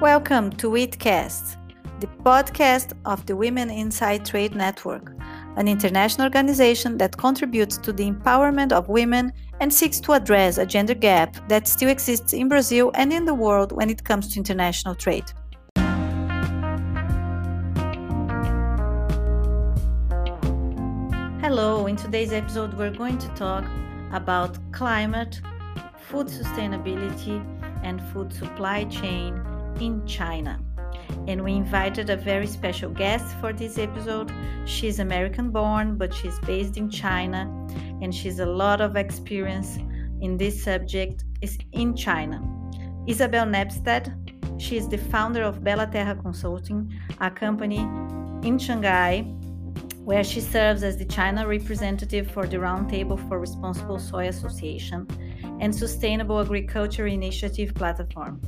Welcome to WITCast, the podcast of the Women Inside Trade Network, an international organization that contributes to the empowerment of women and seeks to address a gender gap that still exists in Brazil and in the world when it comes to international trade. Hello, in today's episode, we're going to talk about climate, food sustainability, and food supply chain in China. And we invited a very special guest for this episode. She's American born, but she's based in China, and she's a lot of experience in this subject is in China. Isabel Nepstad, she is the founder of Bella Terra Consulting, a company in Shanghai where she serves as the China representative for the Roundtable for Responsible Soy Association and Sustainable Agriculture Initiative platform.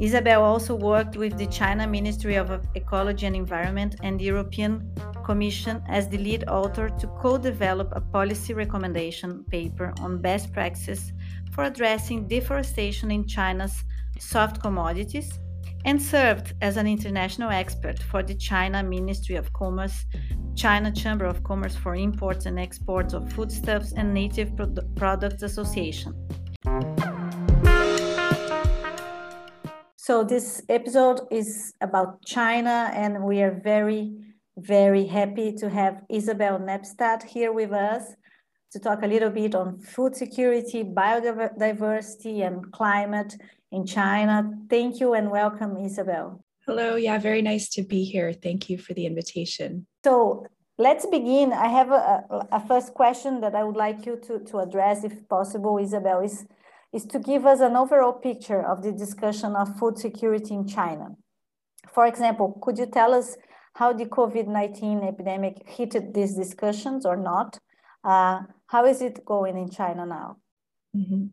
Isabel also worked with the China Ministry of Ecology and Environment and the European Commission as the lead author to co develop a policy recommendation paper on best practices for addressing deforestation in China's soft commodities and served as an international expert for the China Ministry of Commerce, China Chamber of Commerce for Imports and Exports of Foodstuffs and Native Products Association. So, this episode is about China, and we are very, very happy to have Isabel Nepstad here with us to talk a little bit on food security, biodiversity, and climate in China. Thank you and welcome, Isabel. Hello. Yeah, very nice to be here. Thank you for the invitation. So, let's begin. I have a, a first question that I would like you to, to address, if possible, Isabel. Is is to give us an overall picture of the discussion of food security in China. For example, could you tell us how the COVID-19 epidemic hit these discussions or not? Uh, how is it going in China now? Mm-hmm.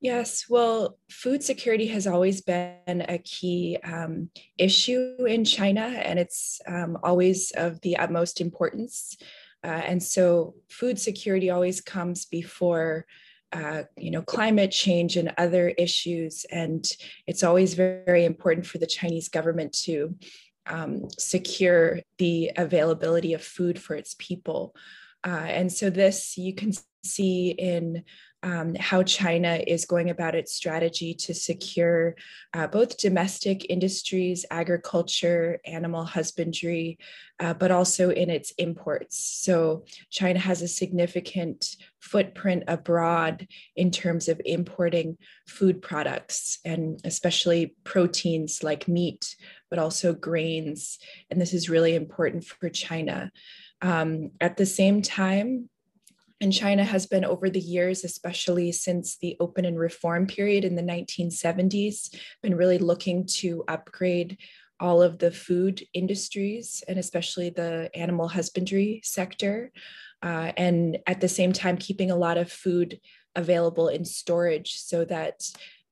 Yes, well, food security has always been a key um, issue in China, and it's um, always of the utmost importance. Uh, and so, food security always comes before uh, you know, climate change and other issues. And it's always very, very important for the Chinese government to um, secure the availability of food for its people. Uh, and so this you can see in um, how China is going about its strategy to secure uh, both domestic industries, agriculture, animal husbandry, uh, but also in its imports. So China has a significant footprint abroad in terms of importing food products and especially proteins like meat, but also grains. And this is really important for China. Um, at the same time, and China has been over the years, especially since the open and reform period in the 1970s, been really looking to upgrade all of the food industries and especially the animal husbandry sector. Uh, and at the same time, keeping a lot of food available in storage so that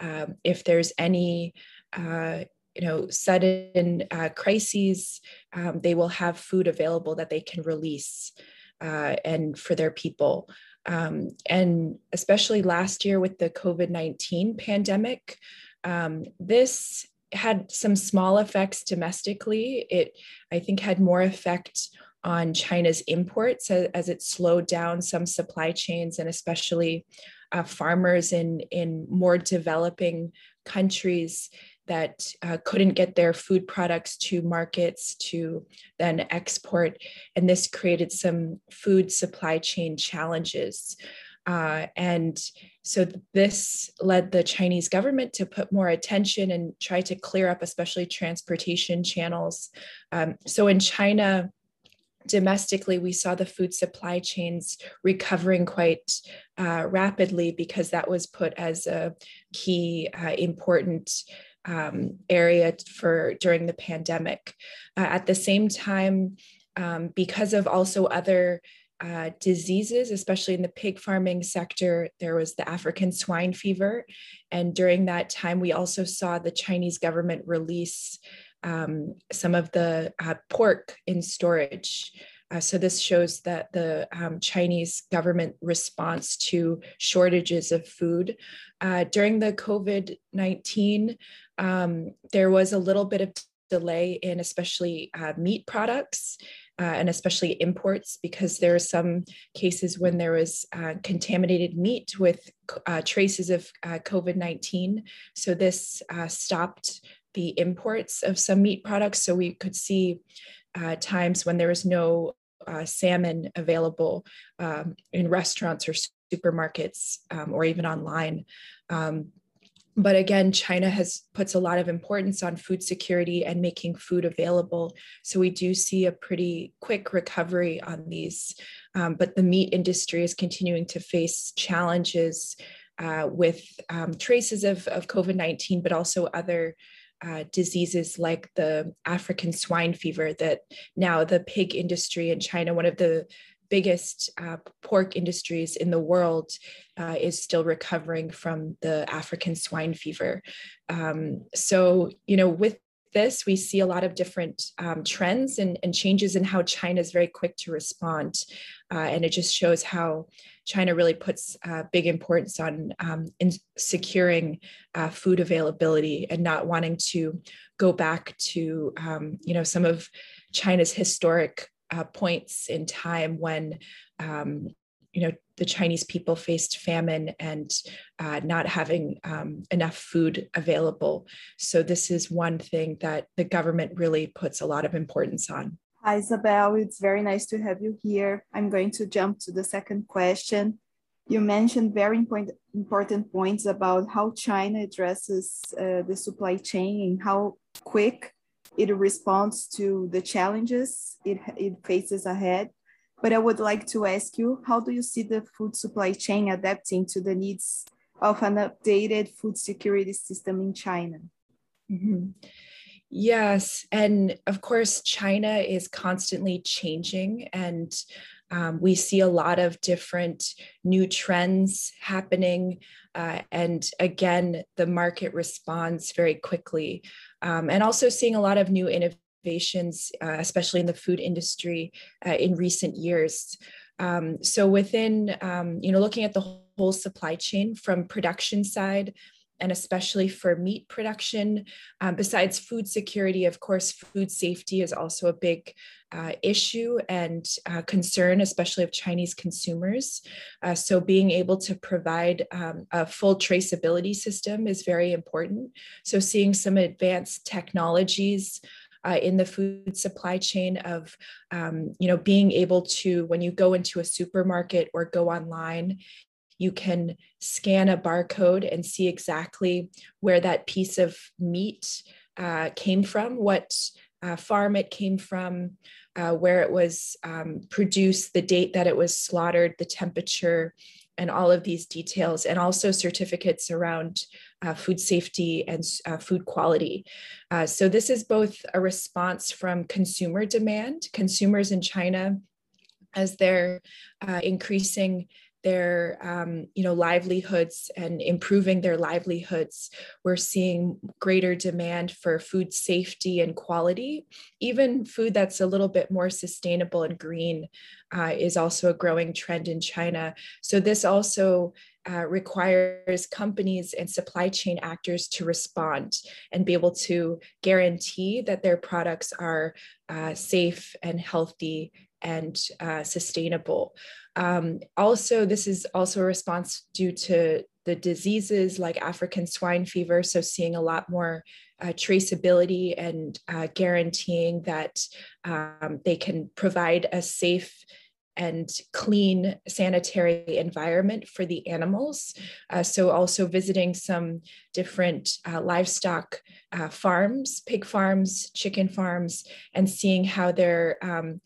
um, if there's any uh, you know sudden uh, crises um, they will have food available that they can release uh, and for their people. Um, and especially last year with the COVID 19 pandemic, um, this had some small effects domestically. It, I think, had more effect on China's imports as, as it slowed down some supply chains and especially uh, farmers in, in more developing countries that uh, couldn't get their food products to markets to then export. And this created some food supply chain challenges. Uh, and so this led the Chinese government to put more attention and try to clear up, especially transportation channels. Um, so in China, domestically, we saw the food supply chains recovering quite uh, rapidly because that was put as a key uh, important um, area for during the pandemic. Uh, at the same time, um, because of also other uh, diseases, especially in the pig farming sector, there was the African swine fever. And during that time, we also saw the Chinese government release um, some of the uh, pork in storage. Uh, so this shows that the um, Chinese government response to shortages of food. Uh, during the COVID-19, um, there was a little bit of delay in especially uh, meat products uh, and especially imports because there are some cases when there was uh, contaminated meat with uh, traces of COVID 19. So this stopped the imports of some meat products. So we could see uh, times when there was no salmon available um, in restaurants or supermarkets um, or even online. Um, but again china has puts a lot of importance on food security and making food available so we do see a pretty quick recovery on these um, but the meat industry is continuing to face challenges uh, with um, traces of, of covid-19 but also other uh, diseases like the African swine fever that now the pig industry in China, one of the biggest uh, pork industries in the world uh, is still recovering from the African swine fever. Um, so, you know, with this, we see a lot of different um, trends and, and, changes in how China is very quick to respond. Uh, and it just shows how China really puts uh, big importance on um, in securing uh, food availability and not wanting to go back to, um, you know, some of China's historic uh, points in time when um, you know the Chinese people faced famine and uh, not having um, enough food available. So this is one thing that the government really puts a lot of importance on. Hi, Isabel. It's very nice to have you here. I'm going to jump to the second question. You mentioned very important, important points about how China addresses uh, the supply chain and how quick it responds to the challenges it, it faces ahead. But I would like to ask you, how do you see the food supply chain adapting to the needs of an updated food security system in China? Mm-hmm. Yes. And of course, China is constantly changing, and um, we see a lot of different new trends happening. Uh, and again, the market responds very quickly um, and also seeing a lot of new innovations, uh, especially in the food industry uh, in recent years. Um, so within, um, you know, looking at the whole supply chain from production side, and especially for meat production. Um, besides food security, of course, food safety is also a big uh, issue and uh, concern, especially of Chinese consumers. Uh, so, being able to provide um, a full traceability system is very important. So, seeing some advanced technologies. Uh, in the food supply chain of um, you know being able to when you go into a supermarket or go online you can scan a barcode and see exactly where that piece of meat uh, came from what uh, farm it came from uh, where it was um, produced, the date that it was slaughtered, the temperature, and all of these details, and also certificates around uh, food safety and uh, food quality. Uh, so, this is both a response from consumer demand, consumers in China, as they're uh, increasing their um, you know livelihoods and improving their livelihoods we're seeing greater demand for food safety and quality. Even food that's a little bit more sustainable and green uh, is also a growing trend in china. So this also uh, requires companies and supply chain actors to respond and be able to guarantee that their products are uh, safe and healthy and uh, sustainable. Um, also, this is also a response due to the diseases like African swine fever. So, seeing a lot more uh, traceability and uh, guaranteeing that um, they can provide a safe and clean sanitary environment for the animals. Uh, so, also visiting some different uh, livestock uh, farms, pig farms, chicken farms, and seeing how they're um,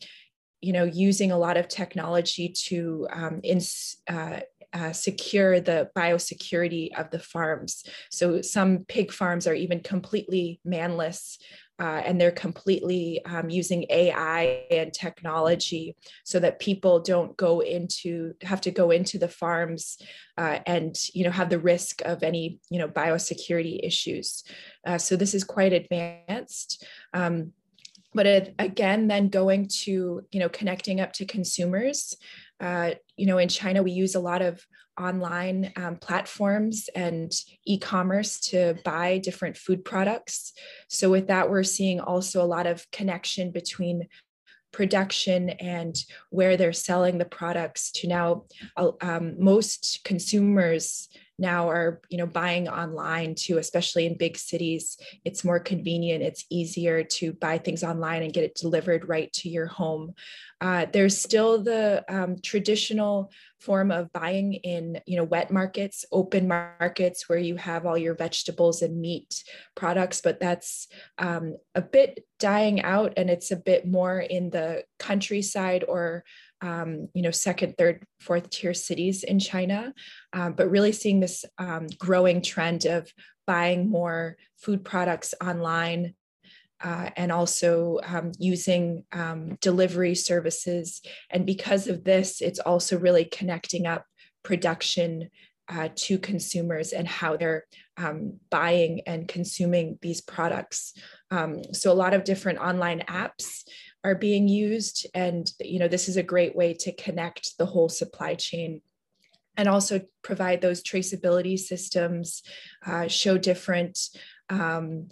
you know, using a lot of technology to um, ins, uh, uh, secure the biosecurity of the farms. So some pig farms are even completely manless uh, and they're completely um, using AI and technology so that people don't go into have to go into the farms uh, and you know have the risk of any you know biosecurity issues. Uh, so this is quite advanced. Um, but it, again, then going to, you know, connecting up to consumers. Uh, you know, in China, we use a lot of online um, platforms and e-commerce to buy different food products. So with that, we're seeing also a lot of connection between production and where they're selling the products to now uh, um, most consumers now are you know buying online too especially in big cities it's more convenient it's easier to buy things online and get it delivered right to your home. Uh, there's still the um, traditional form of buying in you know wet markets open markets where you have all your vegetables and meat products but that's um, a bit dying out and it's a bit more in the countryside or um, you know, second, third, fourth tier cities in China, um, but really seeing this um, growing trend of buying more food products online uh, and also um, using um, delivery services. And because of this, it's also really connecting up production uh, to consumers and how they're um, buying and consuming these products. Um, so a lot of different online apps are being used. And you know this is a great way to connect the whole supply chain and also provide those traceability systems uh, show different um,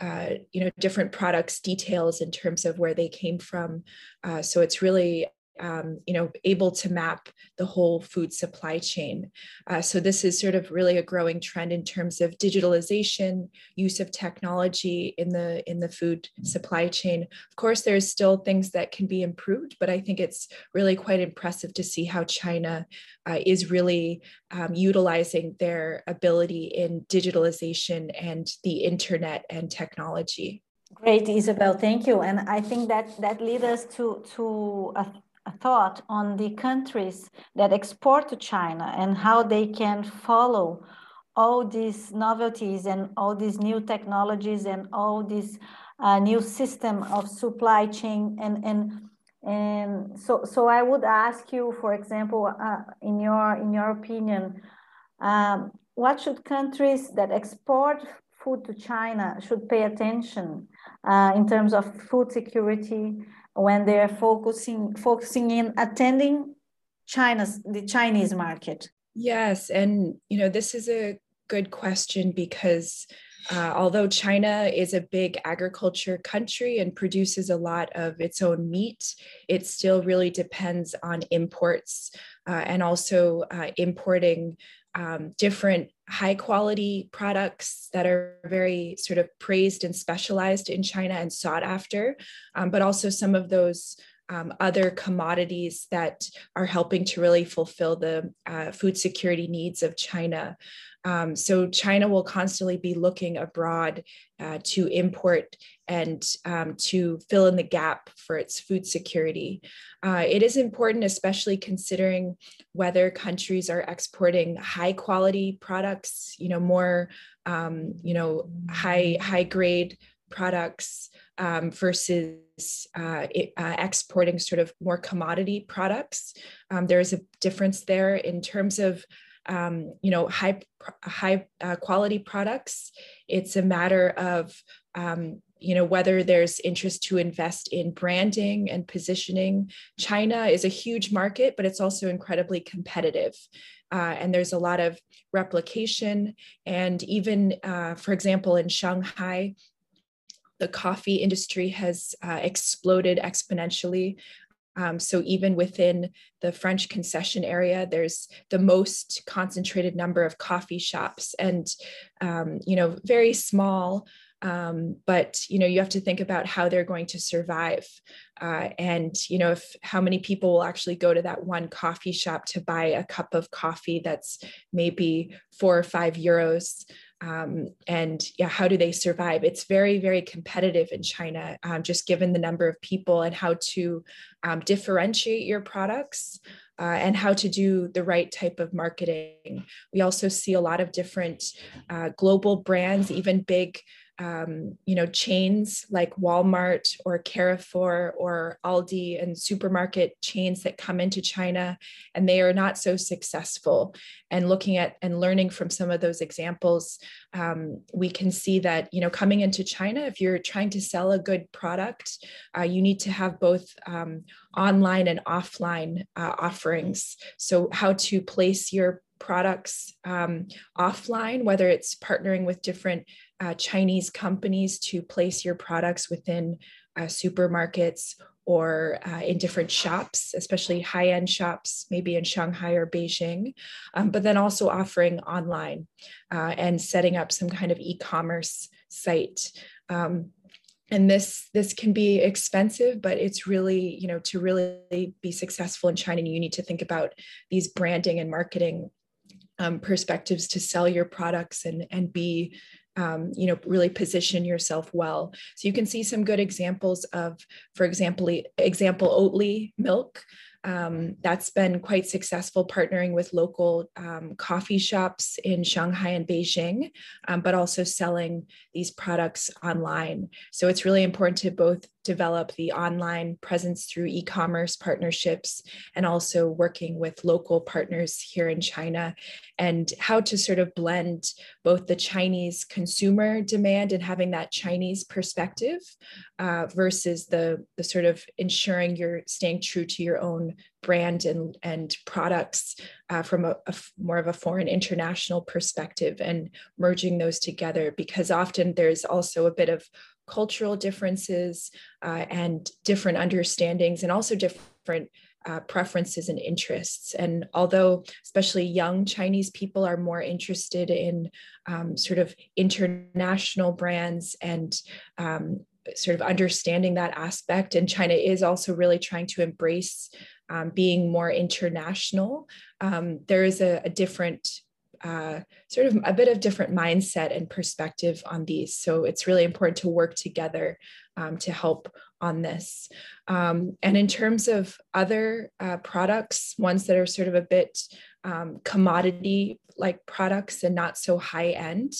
uh, you know different products details in terms of where they came from. Uh, so it's really um, you know, able to map the whole food supply chain. Uh, so this is sort of really a growing trend in terms of digitalization, use of technology in the in the food supply chain. Of course, there's still things that can be improved, but I think it's really quite impressive to see how China uh, is really um, utilizing their ability in digitalization and the internet and technology. Great, Isabel. Thank you. And I think that that leads us to to a a thought on the countries that export to China and how they can follow all these novelties and all these new technologies and all this uh, new system of supply chain and and and so so I would ask you, for example, uh, in your in your opinion, um, what should countries that export food to China should pay attention uh, in terms of food security when they're focusing focusing in attending China's the Chinese market? Yes, and you know this is a good question because uh, although China is a big agriculture country and produces a lot of its own meat, it still really depends on imports uh, and also uh, importing um, different high quality products that are very sort of praised and specialized in China and sought after, um, but also some of those um, other commodities that are helping to really fulfill the uh, food security needs of China. Um, so China will constantly be looking abroad uh, to import and um, to fill in the gap for its food security. Uh, it is important, especially considering whether countries are exporting high quality products, you know, more, um, you know, high high grade products um, versus uh, it, uh, exporting sort of more commodity products. Um, there is a difference there in terms of um, you know, high high uh, quality products. It's a matter of um, you know whether there's interest to invest in branding and positioning. China is a huge market, but it's also incredibly competitive. Uh, and there's a lot of replication. And even, uh, for example, in Shanghai, the coffee industry has uh, exploded exponentially. Um, so even within the French concession area, there's the most concentrated number of coffee shops, and um, you know, very small. Um, but you know, you have to think about how they're going to survive, uh, and you know, if how many people will actually go to that one coffee shop to buy a cup of coffee that's maybe four or five euros um, and yeah, how do they survive? It's very, very competitive in China, um, just given the number of people and how to um, differentiate your products. Uh, and how to do the right type of marketing. We also see a lot of different uh, global brands, even big um, you know, chains like Walmart or Carrefour or Aldi and supermarket chains that come into China and they are not so successful. And looking at and learning from some of those examples, um, we can see that, you know, coming into China, if you're trying to sell a good product, uh, you need to have both um, online and offline uh, offerings. So, how to place your products um, offline, whether it's partnering with different uh, Chinese companies to place your products within uh, supermarkets or uh, in different shops, especially high end shops, maybe in Shanghai or Beijing, um, but then also offering online uh, and setting up some kind of e commerce site. Um, and this this can be expensive but it's really you know to really be successful in china you need to think about these branding and marketing um, perspectives to sell your products and and be um, you know really position yourself well so you can see some good examples of for example example oatly milk um, that's been quite successful partnering with local um, coffee shops in Shanghai and Beijing, um, but also selling these products online. So it's really important to both develop the online presence through e commerce partnerships and also working with local partners here in China and how to sort of blend both the Chinese consumer demand and having that Chinese perspective uh, versus the, the sort of ensuring you're staying true to your own brand and, and products uh, from a, a, more of a foreign international perspective and merging those together because often there's also a bit of cultural differences uh, and different understandings and also different uh, preferences and interests. And although, especially young Chinese people are more interested in um, sort of international brands and um, sort of understanding that aspect, and China is also really trying to embrace um, being more international, um, there is a, a different uh, sort of a bit of different mindset and perspective on these. So it's really important to work together um, to help on this. Um, and in terms of other uh, products, ones that are sort of a bit um, commodity like products and not so high end,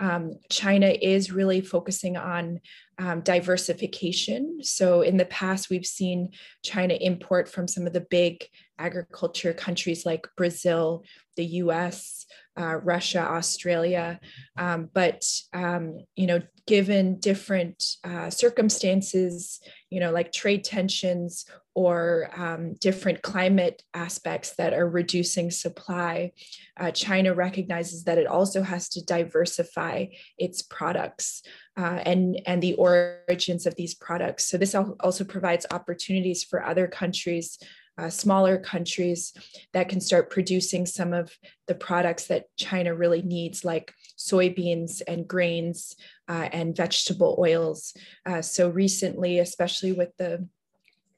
um, China is really focusing on um, diversification. So in the past, we've seen China import from some of the big agriculture countries like Brazil, the US, uh, Russia, Australia. Um, but, um, you know, given different uh, circumstances, you know, like trade tensions or um, different climate aspects that are reducing supply, uh, China recognizes that it also has to diversify its products uh, and, and the origins of these products. So this also provides opportunities for other countries uh, smaller countries that can start producing some of the products that China really needs, like soybeans and grains uh, and vegetable oils. Uh, so recently, especially with the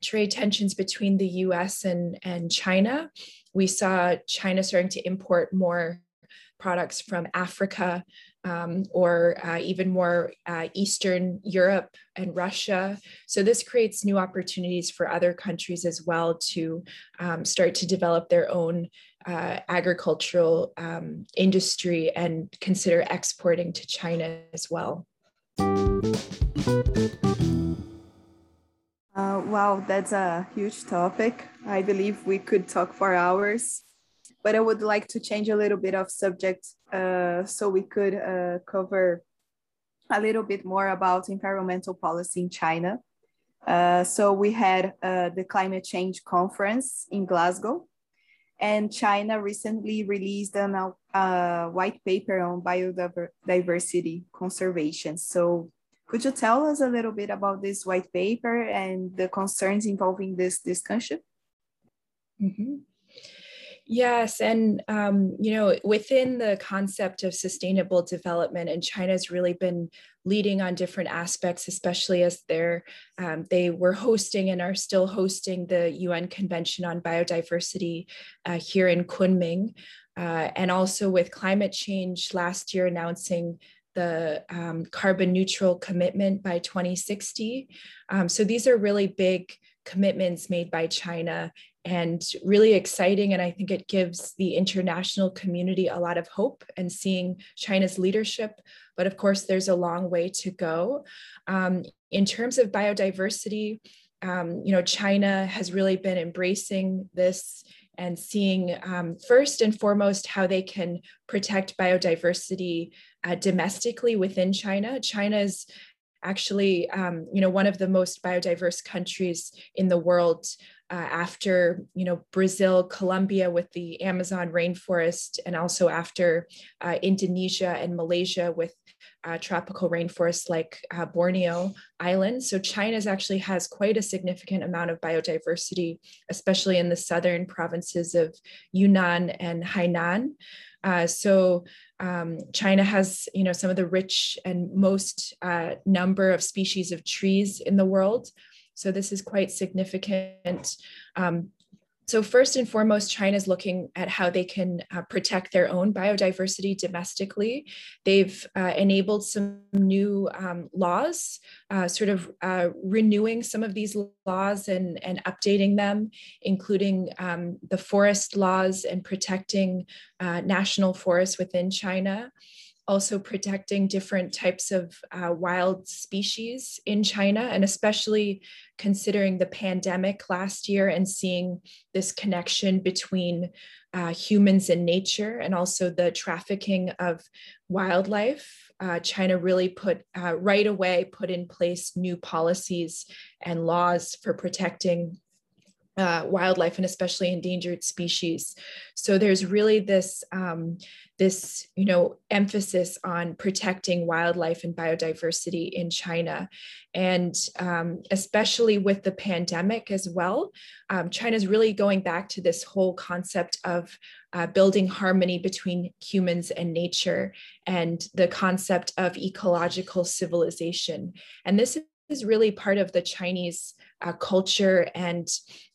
trade tensions between the US and, and China, we saw China starting to import more products from Africa um, or uh, even more uh, Eastern Europe and Russia. So, this creates new opportunities for other countries as well to um, start to develop their own uh, agricultural um, industry and consider exporting to China as well. Uh, wow, that's a huge topic. I believe we could talk for hours but I would like to change a little bit of subject uh, so we could uh, cover a little bit more about environmental policy in China. Uh, so we had uh, the climate change conference in Glasgow, and China recently released a uh, white paper on biodiversity conservation. So could you tell us a little bit about this white paper and the concerns involving this discussion? Mm -hmm. Yes, and um, you know, within the concept of sustainable development, and China's really been leading on different aspects, especially as they're um, they were hosting and are still hosting the UN Convention on Biodiversity uh, here in Kunming, uh, and also with climate change last year announcing the um, carbon neutral commitment by 2060. Um, so these are really big commitments made by China and really exciting. And I think it gives the international community a lot of hope and seeing China's leadership. But of course, there's a long way to go. Um, in terms of biodiversity, um, you know, China has really been embracing this and seeing um, first and foremost how they can protect biodiversity uh, domestically within China. China is actually, um, you know, one of the most biodiverse countries in the world. Uh, after you know Brazil, Colombia with the Amazon rainforest, and also after uh, Indonesia and Malaysia with uh, tropical rainforests like uh, Borneo Island. So China actually has quite a significant amount of biodiversity, especially in the southern provinces of Yunnan and Hainan. Uh, so um, China has, you know, some of the rich and most uh, number of species of trees in the world. So this is quite significant. Um, so first and foremost, China is looking at how they can uh, protect their own biodiversity domestically. They've uh, enabled some new um, laws, uh, sort of uh, renewing some of these laws and, and updating them, including um, the forest laws and protecting uh, national forests within China also protecting different types of uh, wild species in China, and especially considering the pandemic last year and seeing this connection between uh, humans and nature and also the trafficking of wildlife. Uh, China really put uh, right away put in place new policies and laws for protecting uh, wildlife and especially endangered species. So there's really this um, this you know emphasis on protecting wildlife and biodiversity in China, and um, especially with the pandemic as well. Um, China's really going back to this whole concept of uh, building harmony between humans and nature and the concept of ecological civilization. And this is really part of the Chinese uh, culture and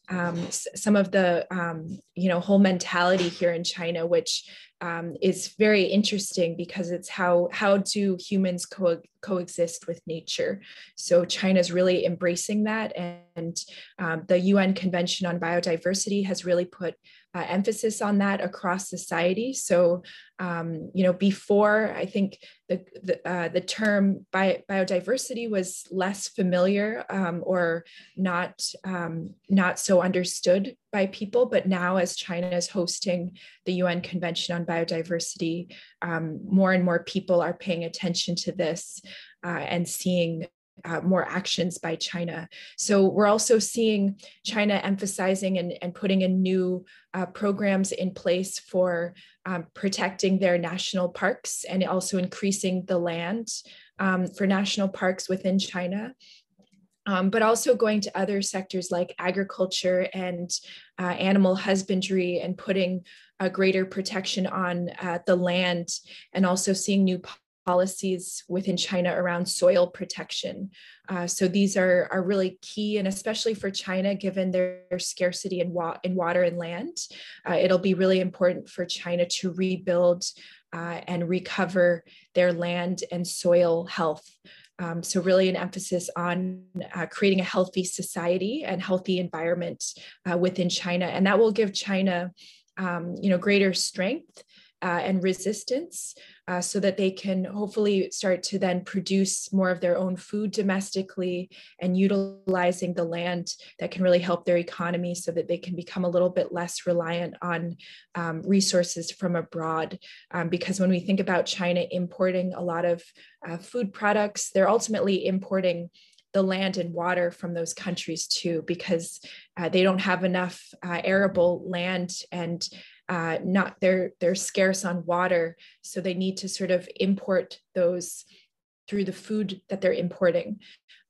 um, some of the um, you know whole mentality here in China, which um, is very interesting because it's how how do humans co- coexist with nature. So China is really embracing that, and um, the UN Convention on Biodiversity has really put uh, emphasis on that across society. So, um, you know, before I think the the, uh, the term bi- biodiversity was less familiar um, or not um, not so understood by people, but now as China is hosting the UN Convention on Biodiversity, um, more and more people are paying attention to this uh, and seeing uh, more actions by China. So we're also seeing China emphasizing and, and putting in new uh, programs in place for um, protecting their national parks and also increasing the land um, for national parks within China. Um, but also going to other sectors like agriculture and uh, animal husbandry and putting a greater protection on uh, the land and also seeing new policies within China around soil protection. Uh, so these are, are really key, and especially for China, given their, their scarcity in, wa in water and land, uh, it'll be really important for China to rebuild uh, and recover their land and soil health. Um, so really an emphasis on uh, creating a healthy society and healthy environment uh, within China. And that will give China um, you know, greater strength uh, and resistance uh, so that they can hopefully start to then produce more of their own food domestically and utilizing the land that can really help their economy so that they can become a little bit less reliant on um, resources from abroad. Um, because when we think about China importing a lot of uh, food products, they're ultimately importing the land and water from those countries too, because uh, they don't have enough uh, arable land and uh, not they're they're scarce on water, so they need to sort of import those through the food that they're importing.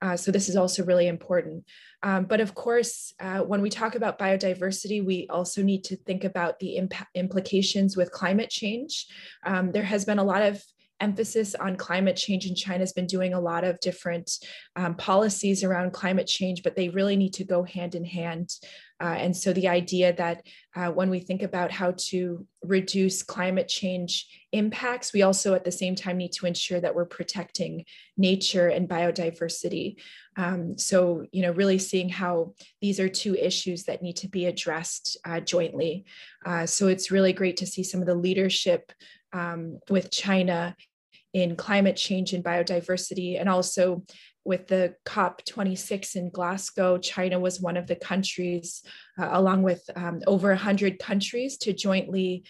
Uh, so this is also really important. Um, but of course, uh, when we talk about biodiversity, we also need to think about the imp- implications with climate change. Um, there has been a lot of emphasis on climate change and China's been doing a lot of different um, policies around climate change, but they really need to go hand in hand Uh, and so the idea that uh, when we think about how to reduce climate change impacts, we also at the same time need to ensure that we're protecting nature and biodiversity. Um, so, you know, really seeing how these are two issues that need to be addressed uh, jointly. Uh, so it's really great to see some of the leadership um, with China in climate change and biodiversity, and also with the COP26 in Glasgow, China was one of the countries, uh, along with um, over 100 countries, to jointly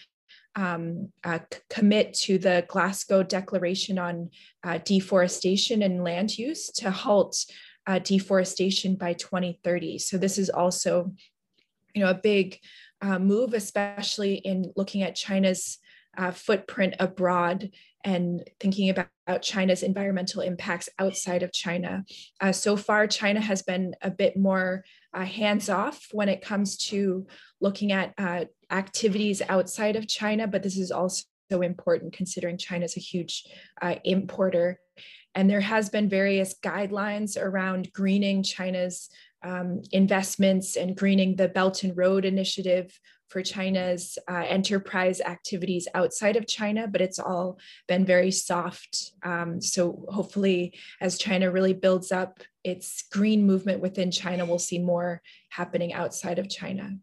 um, uh, commit to the Glasgow Declaration on uh, Deforestation and Land Use to halt uh, deforestation by 2030. So this is also, you know, a big uh, move, especially in looking at China's uh, footprint abroad and thinking about, China's environmental impacts outside of China. Uh, so far, China has been a bit more uh, hands off when it comes to looking at uh, activities outside of China, but this is also important considering China is a huge uh, importer. And there has been various guidelines around greening China's um, investments and greening the Belt and Road Initiative for China's uh, enterprise activities outside of China, but it's all been very soft. Um, so hopefully, as China really builds up its green movement within China, we'll see more happening outside of China.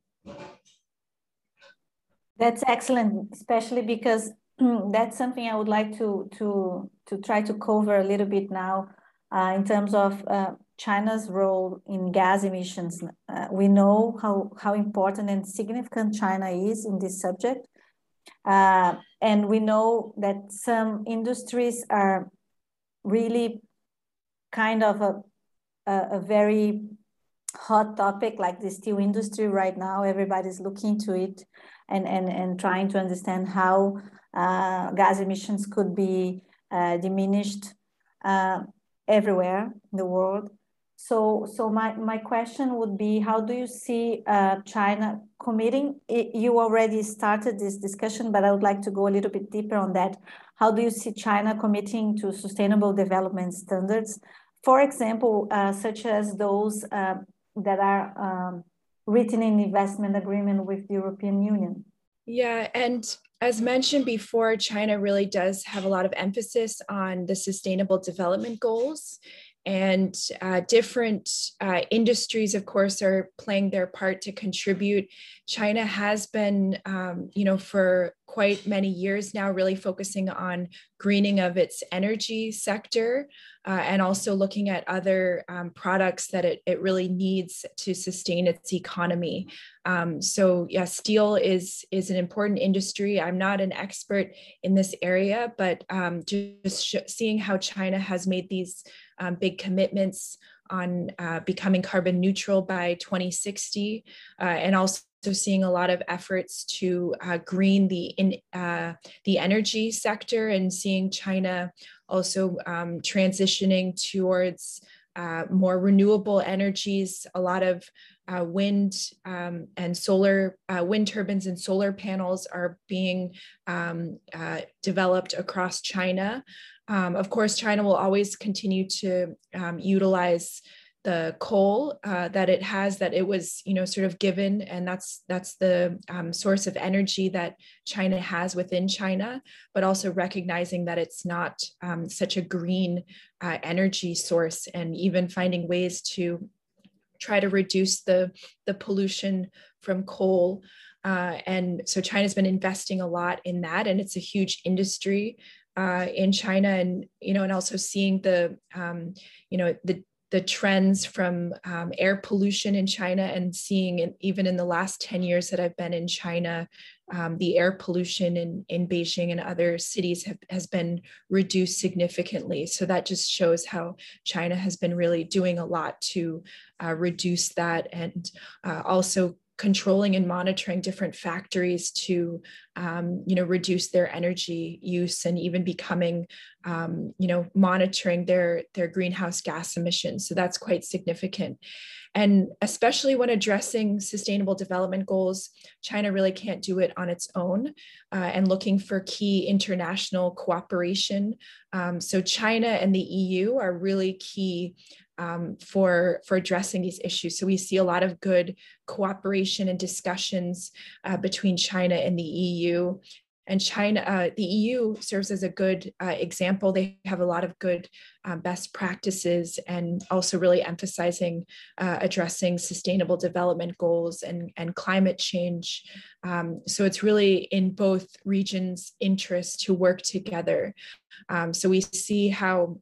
That's excellent, especially because that's something I would like to to to try to cover a little bit now uh, in terms of uh, China's role in gas emissions. Uh, we know how, how important and significant China is in this subject. Uh, and we know that some industries are really kind of a, a, a, very hot topic like the steel industry right now. Everybody's looking to it and, and, and trying to understand how uh, gas emissions could be uh, diminished uh, everywhere in the world. So, so my, my question would be, how do you see uh, China committing? You already started this discussion, but I would like to go a little bit deeper on that. How do you see China committing to sustainable development standards? For example, uh, such as those uh, that are um, written in investment agreement with the European Union. Yeah, and as mentioned before, China really does have a lot of emphasis on the sustainable development goals and uh, different uh, industries of course are playing their part to contribute. China has been um, you know for quite many years now really focusing on greening of its energy sector uh, and also looking at other um, products that it, it really needs to sustain its economy. Um, so yeah steel is is an important industry. I'm not an expert in this area but um, just seeing how china has made these um, big commitments on uh, becoming carbon neutral by 2060, uh, and also seeing a lot of efforts to uh, green the in, uh, the energy sector, and seeing China also um, transitioning towards uh, more renewable energies. A lot of uh, wind um, and solar wind turbines and solar panels are being um, developed across China. Um, of course, China will always continue to um, utilize the coal uh, that it has that it was you know sort of given and that's that's the um, source of energy that china has within china but also recognizing that it's not um, such a green uh, energy source and even finding ways to try to reduce the the pollution from coal uh, and so china's been investing a lot in that and it's a huge industry uh, in China, and you know, and also seeing the um, you know the the trends from um, air pollution in China and seeing in, even in the last 10 years that I've been in China, um, the air pollution in, in Beijing and other cities have, has been reduced significantly. So that just shows how China has been really doing a lot to uh, reduce that and uh, also controlling and monitoring different factories to um, you know reduce their energy use and even becoming um, you know monitoring their their greenhouse gas emissions. So that's quite significant. And especially when addressing sustainable development goals china really can't do it on its own uh, and looking for key international cooperation. Um, so china and the eu are really key um, for for addressing these issues. So we see a lot of good cooperation and discussions uh, between China and the EU. And China, uh, the EU serves as a good uh, example. They have a lot of good um, best practices and also really emphasizing uh, addressing sustainable development goals and, and climate change. Um, so it's really in both regions' interest to work together. Um, so we see how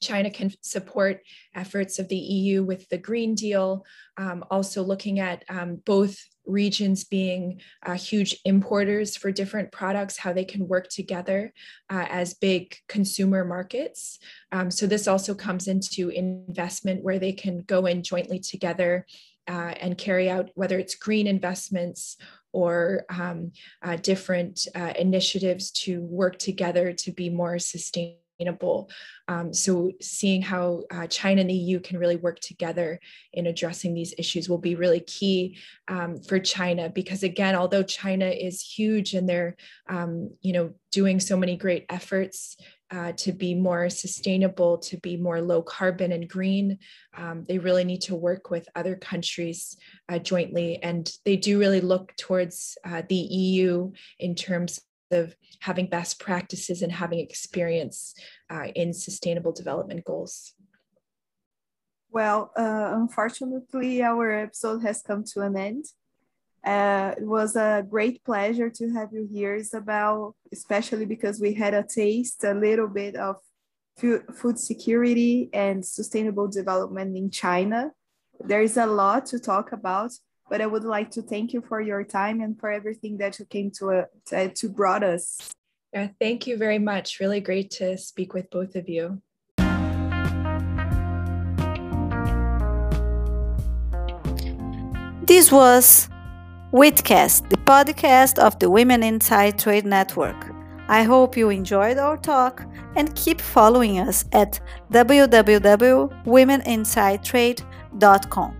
China can support efforts of the EU with the Green Deal, um, also looking at um, both regions being uh, huge importers for different products, how they can work together uh, as big consumer markets. Um, so this also comes into investment where they can go in jointly together uh, and carry out whether it's green investments or um, uh, different uh, initiatives to work together to be more sustainable sustainable. Um, so seeing how uh, China and the EU can really work together in addressing these issues will be really key um, for China because again, although China is huge and they're um, you know doing so many great efforts uh, to be more sustainable, to be more low carbon and green. Um, they really need to work with other countries uh, jointly. And they do really look towards uh, the EU in terms of having best practices and having experience uh, in sustainable development goals. Well, uh, unfortunately, our episode has come to an end. Uh, it was a great pleasure to have you here, Isabel, especially because we had a taste, a little bit of food security and sustainable development in China. There is a lot to talk about, but I would like to thank you for your time and for everything that you came to, uh, to, to brought us. Yeah, thank you very much. Really great to speak with both of you. This was WITCAST, the podcast of the Women Inside Trade Network. I hope you enjoyed our talk and keep following us at www.womeninsidetrade.com.